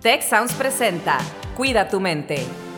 Tech Sounds presenta Cuida tu mente.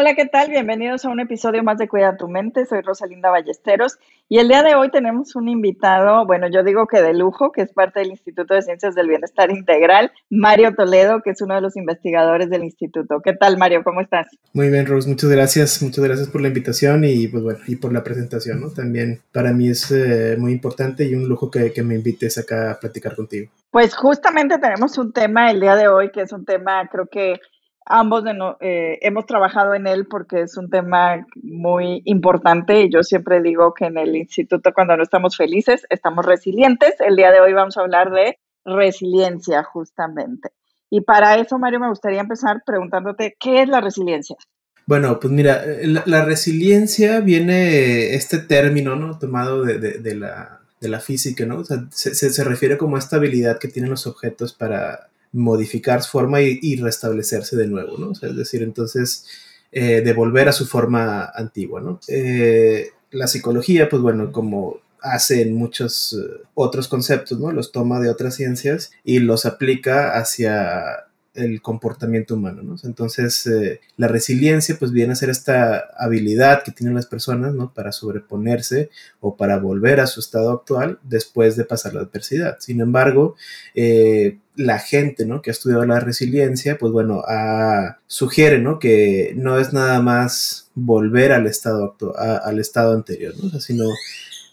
Hola, ¿qué tal? Bienvenidos a un episodio más de Cuida tu mente. Soy Rosalinda Ballesteros y el día de hoy tenemos un invitado, bueno, yo digo que de lujo, que es parte del Instituto de Ciencias del Bienestar Integral, Mario Toledo, que es uno de los investigadores del instituto. ¿Qué tal, Mario? ¿Cómo estás? Muy bien, Rose, muchas gracias. Muchas gracias por la invitación y pues bueno, y por la presentación, ¿no? También para mí es eh, muy importante y un lujo que, que me invites acá a platicar contigo. Pues justamente tenemos un tema el día de hoy, que es un tema, creo que ambos eh, hemos trabajado en él porque es un tema muy importante y yo siempre digo que en el instituto cuando no estamos felices estamos resilientes. El día de hoy vamos a hablar de resiliencia justamente. Y para eso, Mario, me gustaría empezar preguntándote, ¿qué es la resiliencia? Bueno, pues mira, la, resiliencia viene, este término, ¿no? Tomado de, la, de la física, ¿no? O sea, se, se, refiere como a esta habilidad que tienen los objetos para modificar su forma y, restablecerse de nuevo, ¿no? es decir, entonces, eh, devolver a su forma antigua, ¿no? Eh, la psicología, pues bueno, como hace en muchos eh, otros conceptos, ¿no? Los toma de otras ciencias y los aplica hacia el comportamiento humano, ¿no? Entonces, eh, la resiliencia, pues viene a ser esta habilidad que tienen las personas, ¿no? Para sobreponerse o para volver a su estado actual después de pasar la adversidad. Sin embargo, eh, la gente, ¿no? Que ha estudiado la resiliencia, pues bueno, sugiere, ¿no? Que no es nada más volver al estado, al estado anterior, ¿no? sino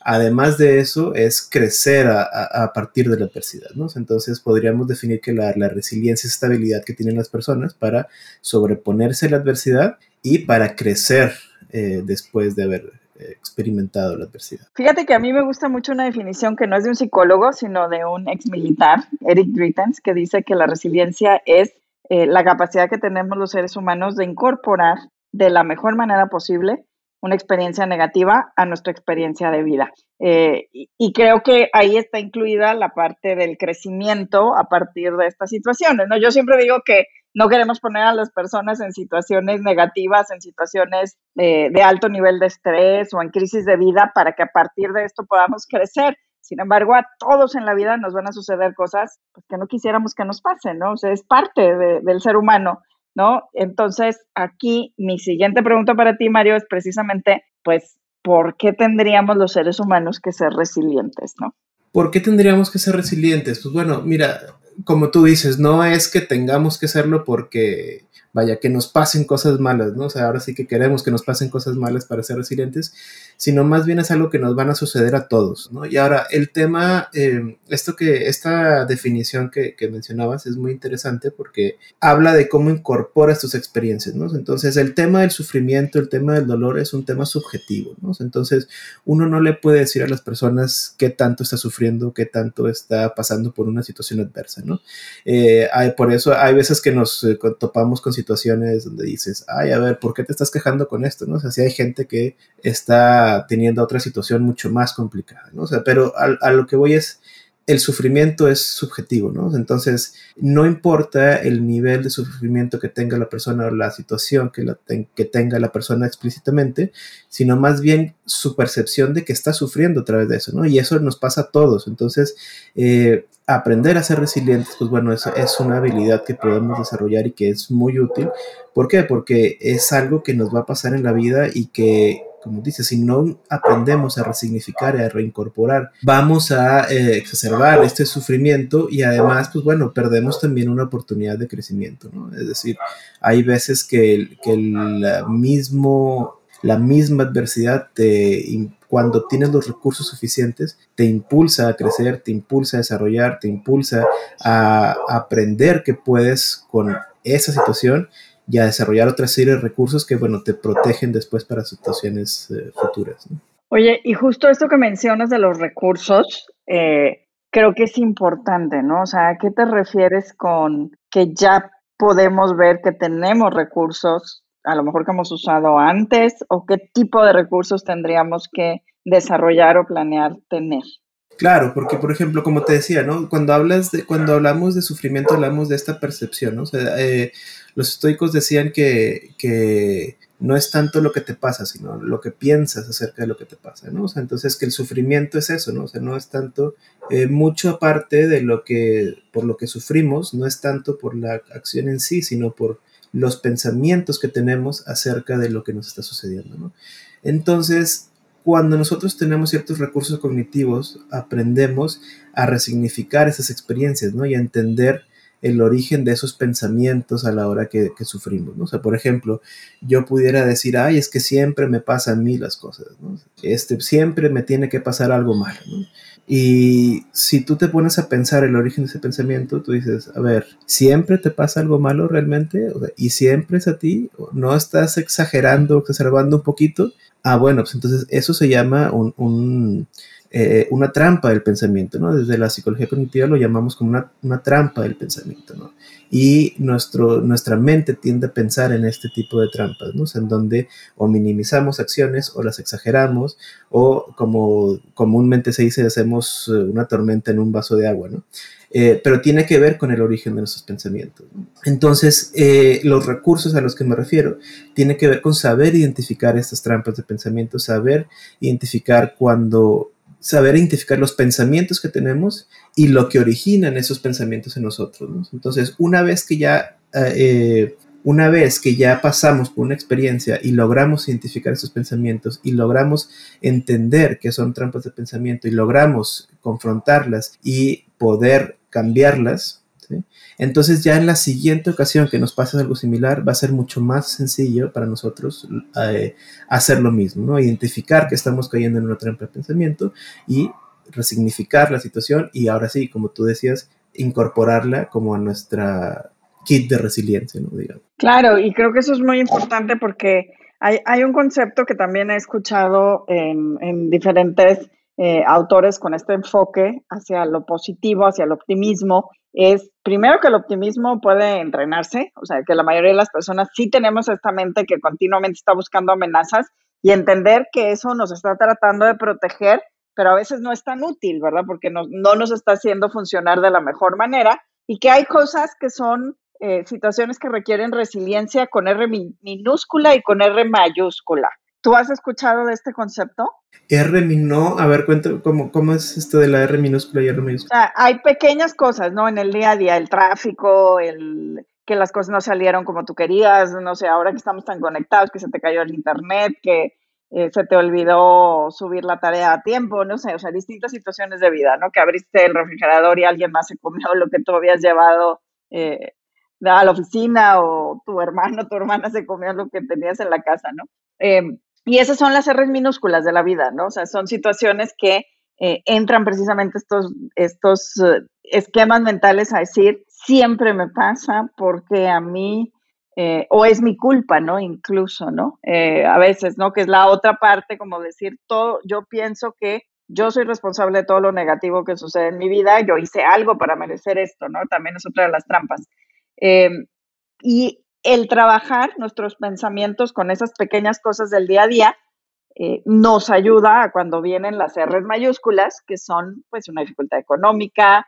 Además de eso, es crecer a, partir de la adversidad, ¿no? Entonces podríamos definir que la, resiliencia es esta habilidad que tienen las personas para sobreponerse a la adversidad y para crecer eh, después de haber eh, experimentado la adversidad. Fíjate que a mí me gusta mucho una definición que no es de un psicólogo, sino de un ex militar, Eric Drittens, que dice que la resiliencia es eh, la capacidad que tenemos los seres humanos de incorporar de la mejor manera posible una experiencia negativa a nuestra experiencia de vida. Eh, y, creo que ahí está incluida la parte del crecimiento a partir de estas situaciones. ¿no? Yo siempre digo que no queremos poner a las personas en situaciones negativas, en situaciones eh, de alto nivel de estrés o en crisis de vida para que a partir de esto podamos crecer. Sin embargo, a todos en la vida nos van a suceder cosas pues, que no quisiéramos que nos pasen, ¿no? O sea, es parte del ser humano. ¿No? Entonces, aquí mi siguiente pregunta para ti, Mario, es precisamente, pues, ¿por qué tendríamos los seres humanos que ser resilientes, ¿no? ¿Por qué tendríamos que ser resilientes? Pues bueno, mira, como tú dices, no es que tengamos que serlo porque vaya, que nos pasen cosas malas, ¿no? O sea, ahora sí que queremos que nos pasen cosas malas para ser resilientes, sino más bien es algo que nos van a suceder a todos, ¿no? Y ahora, el tema, eh, esto que, esta definición que, que, mencionabas es muy interesante porque habla de cómo incorporas tus experiencias, ¿no? Entonces, el tema del sufrimiento, el tema del dolor es un tema subjetivo, ¿no? Entonces, uno no le puede decir a las personas qué tanto está sufriendo, qué tanto está pasando por una situación adversa, ¿no? Eh, hay, por eso hay veces que nos eh, topamos con situaciones situaciones donde dices, ay, a ver, ¿por qué te estás quejando con esto? ¿no? O sea, si hay gente que está teniendo otra situación mucho más complicada, ¿no? O sea, pero a, lo que voy es, el sufrimiento es subjetivo, ¿no? Entonces, no importa el nivel de sufrimiento que tenga la persona o la situación que, la que tenga la persona explícitamente, sino más bien su percepción de que está sufriendo a través de eso, ¿no? Y eso nos pasa a todos. Entonces, eh, aprender a ser resilientes, pues bueno, eso es una habilidad que podemos desarrollar y que es muy útil. ¿Por qué? Porque es algo que nos va a pasar en la vida y que, como dice, si no aprendemos a resignificar y a reincorporar, vamos a eh, exacerbar este sufrimiento y además, pues bueno, perdemos también una oportunidad de crecimiento, ¿no? Es decir, hay veces que, que el mismo la misma adversidad te, cuando tienes los recursos suficientes, te impulsa a crecer, te impulsa a desarrollar, te impulsa a aprender que puedes con esa situación y a desarrollar otra serie de recursos que, bueno, te protegen después para situaciones eh, futuras. Oye, y justo esto que mencionas de los recursos, eh, creo que es importante, ¿no? O sea, ¿a qué te refieres con que ya podemos ver que tenemos recursos a lo mejor que hemos usado antes o qué tipo de recursos tendríamos que desarrollar o planear tener. Claro, porque por ejemplo, como te decía, ¿no? Cuando hablas de, cuando hablamos de sufrimiento, hablamos de esta percepción, ¿no? Eh, los estoicos decían que, que no es tanto lo que te pasa, sino lo que piensas acerca de lo que te pasa, ¿no? O sea, entonces que el sufrimiento es eso, ¿no? O sea, no es tanto, eh, mucho aparte de lo que, por lo que sufrimos, no es tanto por la acción en sí, sino por los pensamientos que tenemos acerca de lo que nos está sucediendo, ¿no? Entonces, cuando nosotros tenemos ciertos recursos cognitivos, aprendemos a resignificar esas experiencias, ¿no? Y a entender el origen de esos pensamientos a la hora que, sufrimos, ¿no? O sea, por ejemplo, yo pudiera decir, ay, es que siempre me pasan a mí las cosas, ¿no? Este, siempre me tiene que pasar algo malo, ¿no? Y si tú te pones a pensar el origen de ese pensamiento, tú dices, a ver, ¿siempre te pasa algo malo realmente? ¿Y siempre es a ti? ¿No estás exagerando, exacerbando un poquito? Ah, bueno, pues entonces eso se llama un eh, una trampa del pensamiento, ¿no? Desde la psicología cognitiva lo llamamos como una, trampa del pensamiento, ¿no? Y nuestro, nuestra mente tiende a pensar en este tipo de trampas, ¿no? en donde o minimizamos acciones o las exageramos o como comúnmente se dice, hacemos eh, una tormenta en un vaso de agua, ¿no? Eh, pero tiene que ver con el origen de nuestros pensamientos. Entonces, los recursos a los que me refiero tienen que ver con saber identificar estas trampas de pensamiento, saber identificar cuando saber identificar los pensamientos que tenemos y lo que originan esos pensamientos en nosotros. Entonces, una vez que ya... Eh, una vez que ya pasamos por una experiencia y logramos identificar esos pensamientos y logramos entender que son trampas de pensamiento y logramos confrontarlas y poder cambiarlas, entonces ya en la siguiente ocasión que nos pase algo similar va a ser mucho más sencillo para nosotros eh, hacer lo mismo, ¿no? Identificar que estamos cayendo en una trampa de pensamiento y resignificar la situación y ahora sí, como tú decías, incorporarla como a nuestra kit de resiliencia, ¿no? Claro, y creo que eso es muy importante porque hay, un concepto que también he escuchado en, diferentes eh, autores con este enfoque hacia lo positivo, hacia el optimismo, es primero que el optimismo puede entrenarse, o sea, que la mayoría de las personas sí tenemos esta mente que continuamente está buscando amenazas y entender que eso nos está tratando de proteger, pero a veces no es tan útil, ¿verdad? Porque no, nos está haciendo funcionar de la mejor manera y que hay cosas que son eh, situaciones que requieren resiliencia con R minúscula y con R mayúscula. ¿Tú has escuchado de este concepto? R no, a ver, cuéntame cómo, cómo es esto de la R minúscula y R mayúscula. hay pequeñas cosas, ¿no? En el día a día, el tráfico, el que las cosas no salieron como tú querías, no sé, ahora que estamos tan conectados, que se te cayó el internet, que eh, se te olvidó subir la tarea a tiempo, no sé, o sea, distintas situaciones de vida, ¿no? Que abriste el refrigerador y alguien más se comió lo que tú habías llevado eh, a la oficina o tu hermano, tu hermana se comió lo que tenías en la casa, ¿no? Em, y esas son las R's minúsculas de la vida, ¿no? O sea, son situaciones que eh, entran precisamente estos, estos eh, esquemas mentales a decir, siempre me pasa porque a mí, eh, o es mi culpa, ¿no? Incluso, ¿no? a veces, ¿no? Que es la otra parte, como decir, todo, yo pienso que yo soy responsable de todo lo negativo que sucede en mi vida, yo hice algo para merecer esto, ¿no? También es otra de las trampas. y el trabajar nuestros pensamientos con esas pequeñas cosas del día a día eh, nos ayuda a cuando vienen las R mayúsculas, que son pues una dificultad económica,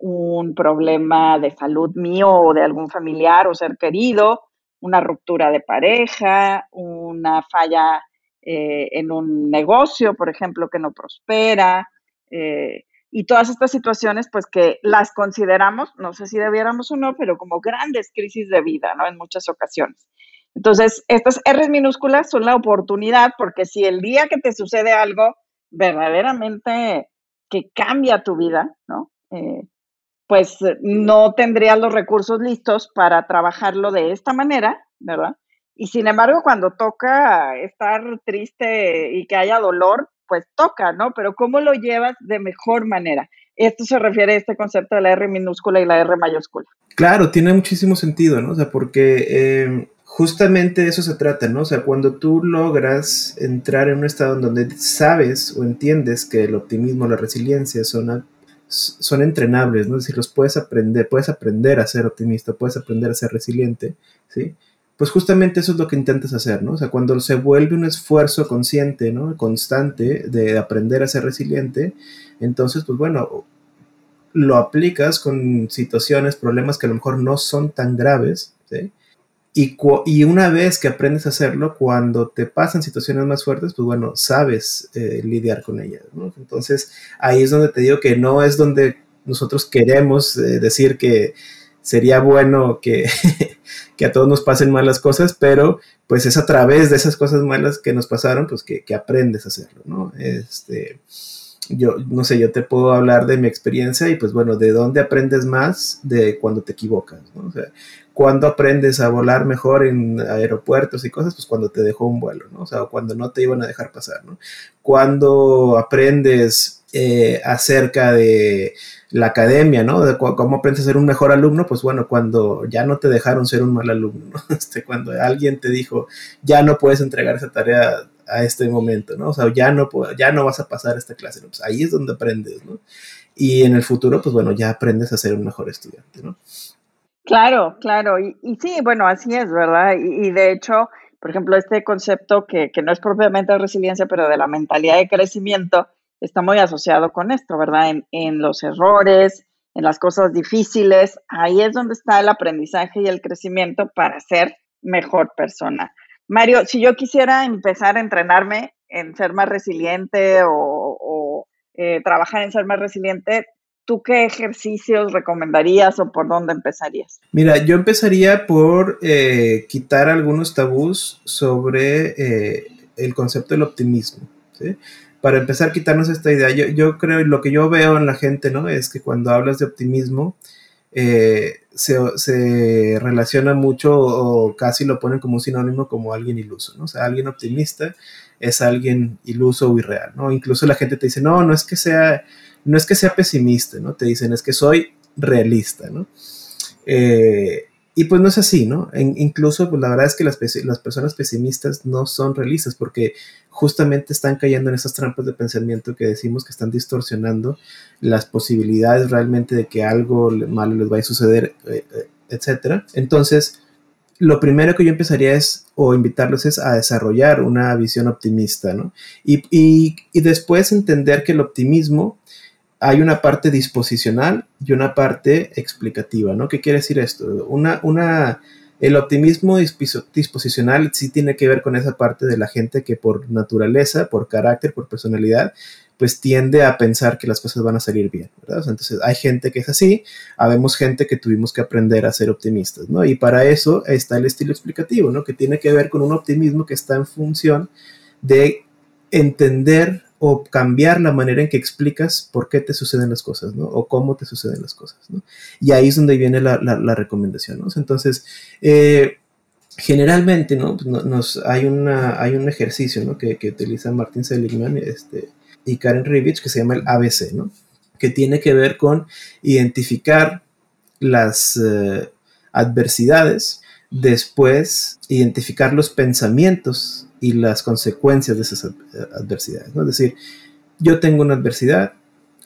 un problema de salud mío o de algún familiar o ser querido, una ruptura de pareja, una falla eh, en un negocio, por ejemplo, que no prospera, eh, y todas estas situaciones, pues que las consideramos, no sé si debiéramos o no, pero como grandes crisis de vida, ¿no? En muchas ocasiones. Entonces, estas R minúsculas son la oportunidad, porque si el día que te sucede algo verdaderamente que cambia tu vida, ¿no? Eh, pues no tendrías los recursos listos para trabajarlo de esta manera, ¿verdad? Y sin embargo, cuando toca estar triste y que haya dolor, pues toca, ¿no? Pero ¿cómo lo llevas de mejor manera? Esto se refiere a este concepto de la R minúscula y la R mayúscula. Claro, tiene muchísimo sentido, ¿no? O sea, porque em, justamente de eso se trata, ¿no? O sea, cuando tú logras entrar en un estado en donde sabes o entiendes que el optimismo, la resiliencia son, son entrenables, ¿no? Es decir, los puedes aprender, puedes aprender a ser optimista, puedes aprender a ser resiliente, ¿sí? Pues justamente eso es lo que intentas hacer, ¿no? O sea, cuando se vuelve un esfuerzo consciente, ¿no? Constante de aprender a ser resiliente, entonces, pues bueno, lo aplicas con situaciones, problemas que a lo mejor no son tan graves, ¿sí? Y, y, una vez que aprendes a hacerlo, cuando te pasan situaciones más fuertes, pues bueno, sabes eh, lidiar con ellas. ¿no? Entonces, ahí es donde te digo que no es donde nosotros queremos eh, decir que sería bueno que, que, a todos nos pasen malas cosas, pero pues es a través de esas cosas malas que nos pasaron, pues que, que aprendes a hacerlo, ¿no? Este, yo no sé, yo te puedo hablar de mi experiencia y pues bueno, de dónde aprendes más de cuando te equivocas, ¿no? O sea, cuando aprendes a volar mejor en aeropuertos y cosas, pues cuando te dejó un vuelo, ¿no? O sea, cuando no te iban a dejar pasar, ¿no? Cuando aprendes eh, acerca de la academia, ¿no? De cómo aprendes a ser un mejor alumno, pues bueno, cuando ya no te dejaron ser un mal alumno, ¿no? Este, cuando alguien te dijo, ya no puedes entregar esa tarea a este momento, ¿no? O sea, ya no, ya no vas a pasar esta clase, ¿no? Pues ahí es donde aprendes, ¿no? Y en el futuro, pues bueno, ya aprendes a ser un mejor estudiante, ¿no? Claro, claro, y, sí, bueno, así es, ¿verdad? Y, de hecho, por ejemplo, este concepto que, que no es propiamente de resiliencia, pero de la mentalidad de crecimiento, está muy asociado con esto, ¿verdad? En, en los errores, en las cosas difíciles, ahí es donde está el aprendizaje y el crecimiento para ser mejor persona. Mario, si yo quisiera empezar a entrenarme en ser más resiliente o, eh, trabajar en ser más resiliente, ¿tú qué ejercicios recomendarías o por dónde empezarías? Mira, yo empezaría por eh, quitar algunos tabús sobre eh, el concepto del optimismo. Para empezar, quitarnos esta idea. Yo, yo creo, lo que yo veo en la gente, ¿no? Es que cuando hablas de optimismo, eh, se, relaciona mucho o casi lo ponen como un sinónimo como alguien iluso, ¿no? O sea, alguien optimista es alguien iluso o irreal, ¿no? Incluso la gente te dice, no, no es que sea, no es que sea pesimista, ¿no? Te dicen, es que soy realista, ¿no? Eh, y pues no es así, ¿no? incluso, pues la verdad es que las, las, personas pesimistas no son realistas porque justamente están cayendo en esas trampas de pensamiento que decimos que están distorsionando las posibilidades realmente de que algo malo les vaya a suceder, eh, eh, etcétera. Entonces, lo primero que yo empezaría es, o invitarlos es a desarrollar una visión optimista, ¿no? Y, y, y después entender que el optimismo hay una parte disposicional y una parte explicativa, ¿no? ¿Qué quiere decir esto? Una, una, el optimismo disposicional sí tiene que ver con esa parte de la gente que por naturaleza, por carácter, por personalidad, pues tiende a pensar que las cosas van a salir bien, ¿verdad? entonces hay gente que es así, habemos gente que tuvimos que aprender a ser optimistas, ¿no? Y para eso está el estilo explicativo, ¿no? Que tiene que ver con un optimismo que está en función de entender o cambiar la manera en que explicas por qué te suceden las cosas, ¿no? O cómo te suceden las cosas, ¿no? Y ahí es donde viene la, recomendación, ¿no? Entonces, eh, generalmente, ¿no? Pues nos, hay, una, hay un ejercicio, ¿no? Que, que utiliza Martin Seligman este, y Karen Rivich que se llama el ABC, ¿no? Que tiene que ver con identificar las eh, adversidades, después identificar los pensamientos y las consecuencias de esas adversidades. Es decir, yo tengo una adversidad,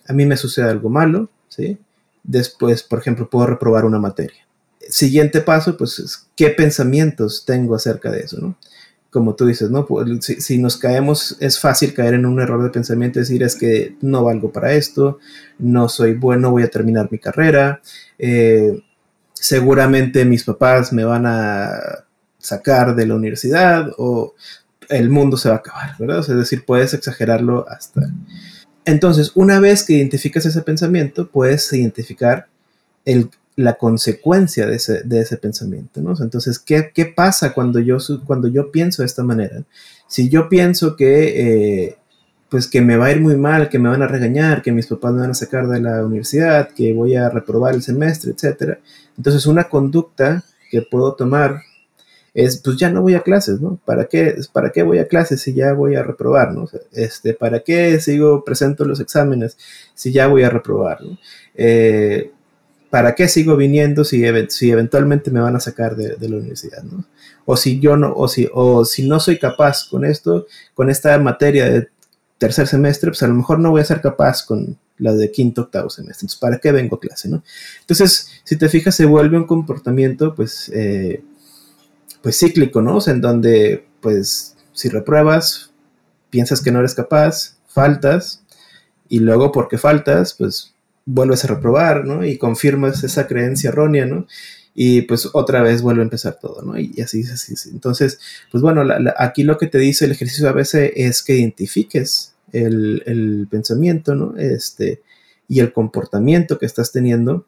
a mí me sucede algo malo, ¿sí? Después, por ejemplo, puedo reprobar una materia. Siguiente paso, pues, ¿qué pensamientos tengo acerca de eso, no? Como tú dices, ¿no? Pues, si, nos caemos, es fácil caer en un error de pensamiento, decir, es que no valgo para esto, no soy bueno, voy a terminar mi carrera, eh, seguramente mis papás me van a sacar de la universidad o el mundo se va a acabar, ¿verdad? es decir, puedes exagerarlo hasta... Entonces, una vez que identificas ese pensamiento, puedes identificar el, la consecuencia de ese, de ese pensamiento, ¿no? Entonces, ¿qué, ¿qué, pasa cuando yo, cuando yo pienso de esta manera? Si yo pienso que, eh, pues que me va a ir muy mal, que me van a regañar, que mis papás me van a sacar de la universidad, que voy a reprobar el semestre, etc. Entonces, una conducta que puedo tomar es pues ya no voy a clases, ¿no? ¿Para qué, ¿Para qué voy a clases si ya voy a reprobar, ¿no? este, ¿Para qué sigo presento los exámenes si ya voy a reprobar, ¿no? Eh, ¿Para qué sigo viniendo si, eventualmente me van a sacar de, la universidad, ¿no? O si yo no, o si, o si no soy capaz con esto, con esta materia de tercer semestre, pues a lo mejor no voy a ser capaz con la de quinto, octavo semestre. Entonces, ¿para qué vengo a clase, no? Entonces, si te fijas, se vuelve un comportamiento, pues, eh, pues cíclico, ¿no? O sea, en donde, pues, si repruebas, piensas que no eres capaz, faltas, y luego porque faltas, pues vuelves a reprobar, ¿no? Y confirmas esa creencia errónea, ¿no? y pues otra vez vuelve a empezar todo, ¿no? Y, así, así, así. Entonces, pues bueno, aquí lo que te dice el ejercicio a veces es que identifiques el, pensamiento, ¿no? Este, y el comportamiento que estás teniendo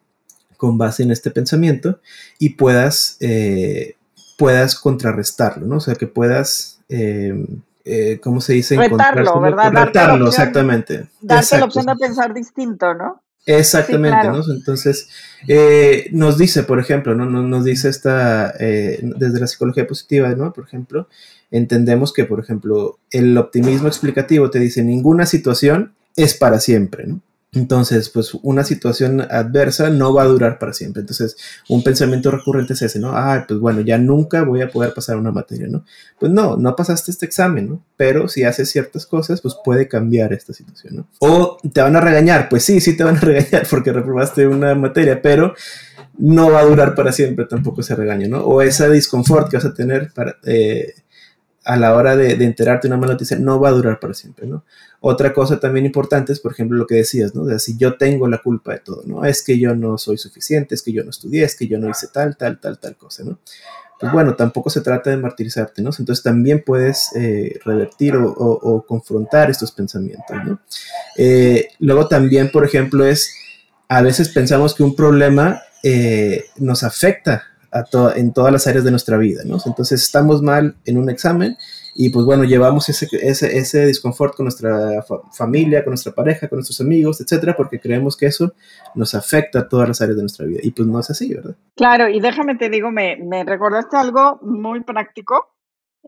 con base en este pensamiento y puedas, eh, puedas contrarrestarlo, ¿no? O sea, que puedas... Eh, eh, ¿cómo se dice? Retarlo, ¿verdad? Retarlo, exactamente. Darte la opción de pensar distinto, ¿no? Exactamente, ¿no? Entonces, eh, nos dice, por ejemplo, ¿no? Nos, dice esta, eh, desde la psicología positiva, ¿no? Por ejemplo, entendemos que, por ejemplo, el optimismo explicativo te dice, ninguna situación es para siempre, ¿no? Entonces, pues una situación adversa no va a durar para siempre. Entonces, un pensamiento recurrente es ese, ¿no? Ah, pues bueno, ya nunca voy a poder pasar una materia, ¿no? Pues no, no pasaste este examen, ¿no? Pero si haces ciertas cosas, pues puede cambiar esta situación, ¿no? O te van a regañar, pues sí, sí te van a regañar porque reprobaste una materia, pero no va a durar para siempre tampoco ese regaño, ¿no? O ese disconfort que vas a tener para... Eh, a la hora de, enterarte de una mala noticia no va a durar para siempre, ¿no? Otra cosa también importante es, por ejemplo, lo que decías, ¿no? Sea, si yo tengo la culpa de todo, ¿no? Es que yo no soy suficiente, es que yo no estudié, es que yo no hice tal, tal, tal, tal cosa, ¿no? Pues bueno, tampoco se trata de martirizarte, ¿no? Entonces también puedes eh, revertir o, confrontar estos pensamientos, ¿no? Eh, luego también, por ejemplo, es, a veces pensamos que un problema eh, nos afecta en todas las áreas de nuestra vida, ¿no? Entonces estamos mal en un examen y pues bueno, llevamos ese, ese, ese disconfort con nuestra familia, con nuestra pareja, con nuestros amigos, etcétera, porque creemos que eso nos afecta a todas las áreas de nuestra vida y pues no es así, ¿verdad? Claro, y déjame te digo, me, me recordaste algo muy práctico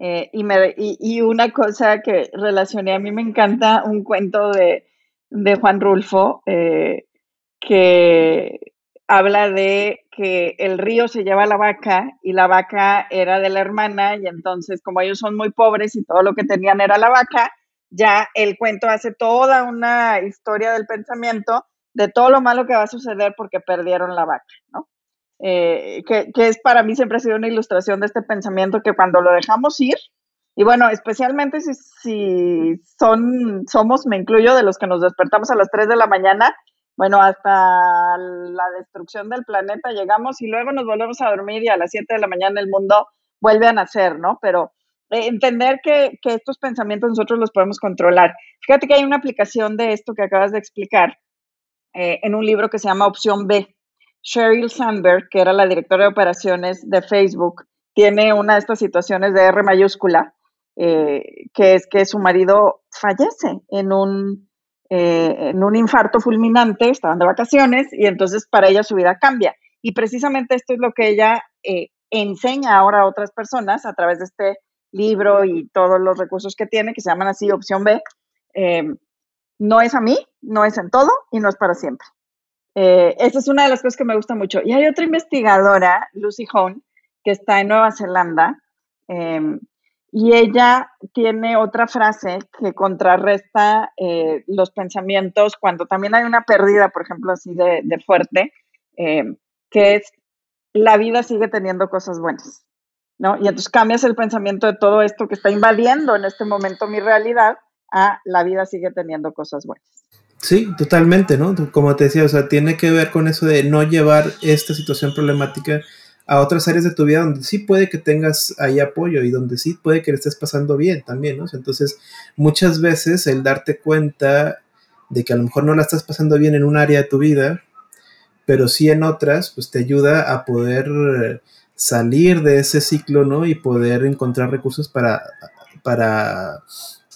eh, y, me, y, una cosa que relacioné, a mí me encanta un cuento de, de Juan Rulfo eh, que habla de que el río se lleva la vaca y la vaca era de la hermana y entonces como ellos son muy pobres y todo lo que tenían era la vaca, ya el cuento hace toda una historia del pensamiento de todo lo malo que va a suceder porque perdieron la vaca, ¿no? Eh, que, es para mí siempre ha sido una ilustración de este pensamiento que cuando lo dejamos ir, y bueno, especialmente si, si son, somos, me incluyo, de los que nos despertamos a las 3 de la mañana bueno, hasta la destrucción del planeta llegamos y luego nos volvemos a dormir y a las 7 de la mañana el mundo vuelve a nacer, ¿no? Pero eh, entender que, estos pensamientos nosotros los podemos controlar. Fíjate que hay una aplicación de esto que acabas de explicar eh, en un libro que se llama Opción B. Sheryl Sandberg, que era la directora de operaciones de Facebook, tiene una de estas situaciones de R mayúscula, eh, que es que su marido fallece en un eh, en un infarto fulminante, estaban de vacaciones y entonces para ella su vida cambia. Y precisamente esto es lo que ella eh, enseña ahora a otras personas a través de este libro y todos los recursos que tiene, que se llaman así opción B. Em, no es a mí, no es en todo y no es para siempre. Eh, esa es una de las cosas que me gusta mucho. Y hay otra investigadora, Lucy Hone, que está en Nueva Zelanda, em, y ella tiene otra frase que contrarresta eh, los pensamientos cuando también hay una pérdida, por ejemplo, así de, fuerte, eh, que es la vida sigue teniendo cosas buenas, ¿no? Y entonces cambias el pensamiento de todo esto que está invadiendo en este momento mi realidad a la vida sigue teniendo cosas buenas. Sí, totalmente, ¿no? Como te decía, o sea, tiene que ver con eso de no llevar esta situación problemática a otras áreas de tu vida donde sí puede que tengas ahí apoyo y donde sí puede que le estés pasando bien también, ¿no? Entonces, muchas veces el darte cuenta de que a lo mejor no la estás pasando bien en un área de tu vida, pero sí en otras, pues te ayuda a poder salir de ese ciclo, ¿no? Y poder encontrar recursos para, para,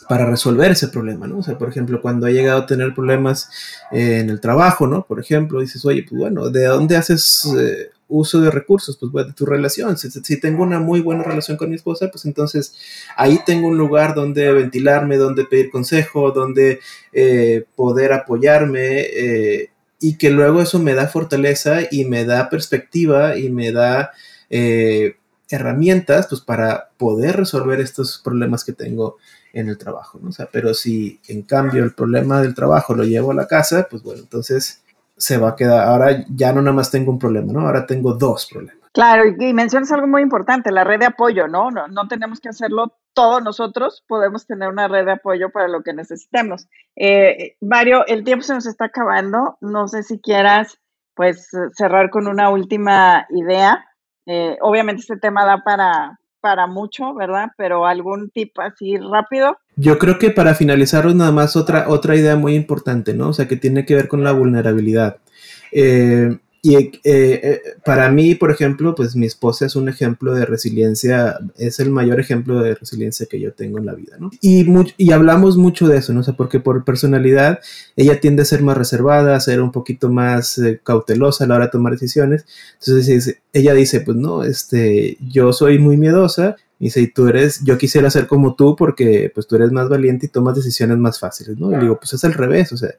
para resolver ese problema, ¿no? O sea, por ejemplo, cuando ha llegado a tener problemas en el trabajo, ¿no? Por ejemplo, dices, oye, pues bueno, ¿de dónde haces eh, uso de recursos, pues de tu relación. Si, tengo una muy buena relación con mi esposa, pues entonces ahí tengo un lugar donde ventilarme, donde pedir consejo, donde eh, poder apoyarme eh, y que luego eso me da fortaleza y me da perspectiva y me da eh, herramientas pues para poder resolver estos problemas que tengo en el trabajo, ¿no? O sea, pero si en cambio el problema del trabajo lo llevo a la casa, pues bueno, entonces se va a quedar, ahora ya no nada más tengo un problema, ¿no? Ahora tengo dos problemas. Claro, y, mencionas algo muy importante, la red de apoyo, ¿no? ¿no? No tenemos que hacerlo todos nosotros, podemos tener una red de apoyo para lo que necesitemos. Eh, Mario, el tiempo se nos está acabando, no sé si quieras, pues, cerrar con una última idea Eh, obviamente este tema da para, para mucho, ¿verdad? Pero algún tip así rápido. Yo creo que para finalizar nada más otra, otra idea muy importante, ¿no? O sea, que tiene que ver con la vulnerabilidad. Eh, y eh, eh, para mí, por ejemplo, pues mi esposa es un ejemplo de resiliencia, es el mayor ejemplo de resiliencia que yo tengo en la vida, ¿no? Y, y hablamos mucho de eso, ¿no? O sea, porque por personalidad ella tiende a ser más reservada, a ser un poquito más eh, cautelosa a la hora de tomar decisiones. Entonces ella dice, pues no, este, yo soy muy miedosa, y dice, y tú eres, yo quisiera ser como tú porque pues tú eres más valiente y tomas decisiones más fáciles, ¿no? Y digo, pues es al revés, o sea,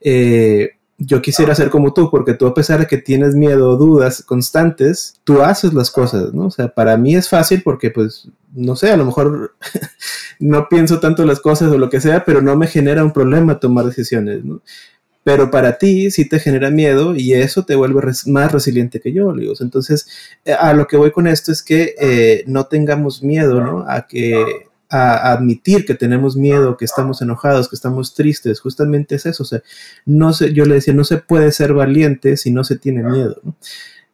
eh, yo quisiera ser como tú, porque tú a pesar de que tienes miedo o dudas constantes, tú haces las cosas, ¿no? O sea, para mí es fácil porque pues, no sé, a lo mejor no pienso tanto las cosas o lo que sea, pero no me genera un problema tomar decisiones, ¿no? Pero para ti sí te genera miedo y eso te vuelve más resiliente que yo, digo. Entonces, eh, a lo que voy con esto es que eh, no tengamos miedo, ¿no? A que a admitir que tenemos miedo, que estamos enojados, que estamos tristes, justamente es eso. O sea, no se, yo le decía, no se puede ser valiente si no se tiene miedo. ¿no?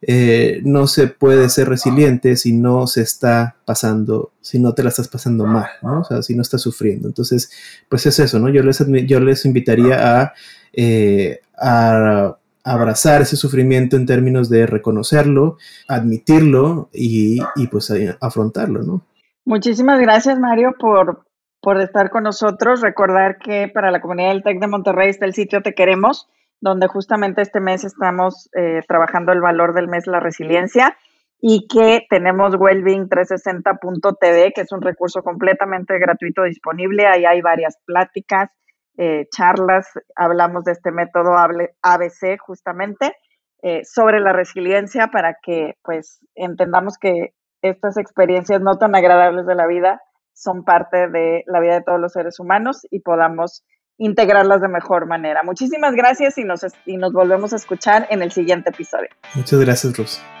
Eh, se puede ser resiliente si no se está pasando, si no te la estás pasando mal, ¿no? O sea, si no estás sufriendo. Entonces, pues es eso, ¿no? Yo les, yo les invitaría a, eh, a abrazar ese sufrimiento en términos de reconocerlo, admitirlo y, y pues afrontarlo, ¿no? Muchísimas gracias, Mario, por, por estar con nosotros. Recordar que para la comunidad del TEC de Monterrey está el sitio Te Queremos, donde justamente este mes estamos eh, trabajando el valor del mes, la resiliencia, y que tenemos Wellbeing360.tv, que es un recurso completamente gratuito disponible. Ahí hay varias pláticas, eh, charlas, hablamos de este método ABC justamente. Eh, sobre la resiliencia para que pues entendamos que estas experiencias no tan agradables de la vida son parte de la vida de todos los seres humanos y podamos integrarlas de mejor manera. Muchísimas gracias y nos, y nos volvemos a escuchar en el siguiente episodio. Muchas gracias, Rose.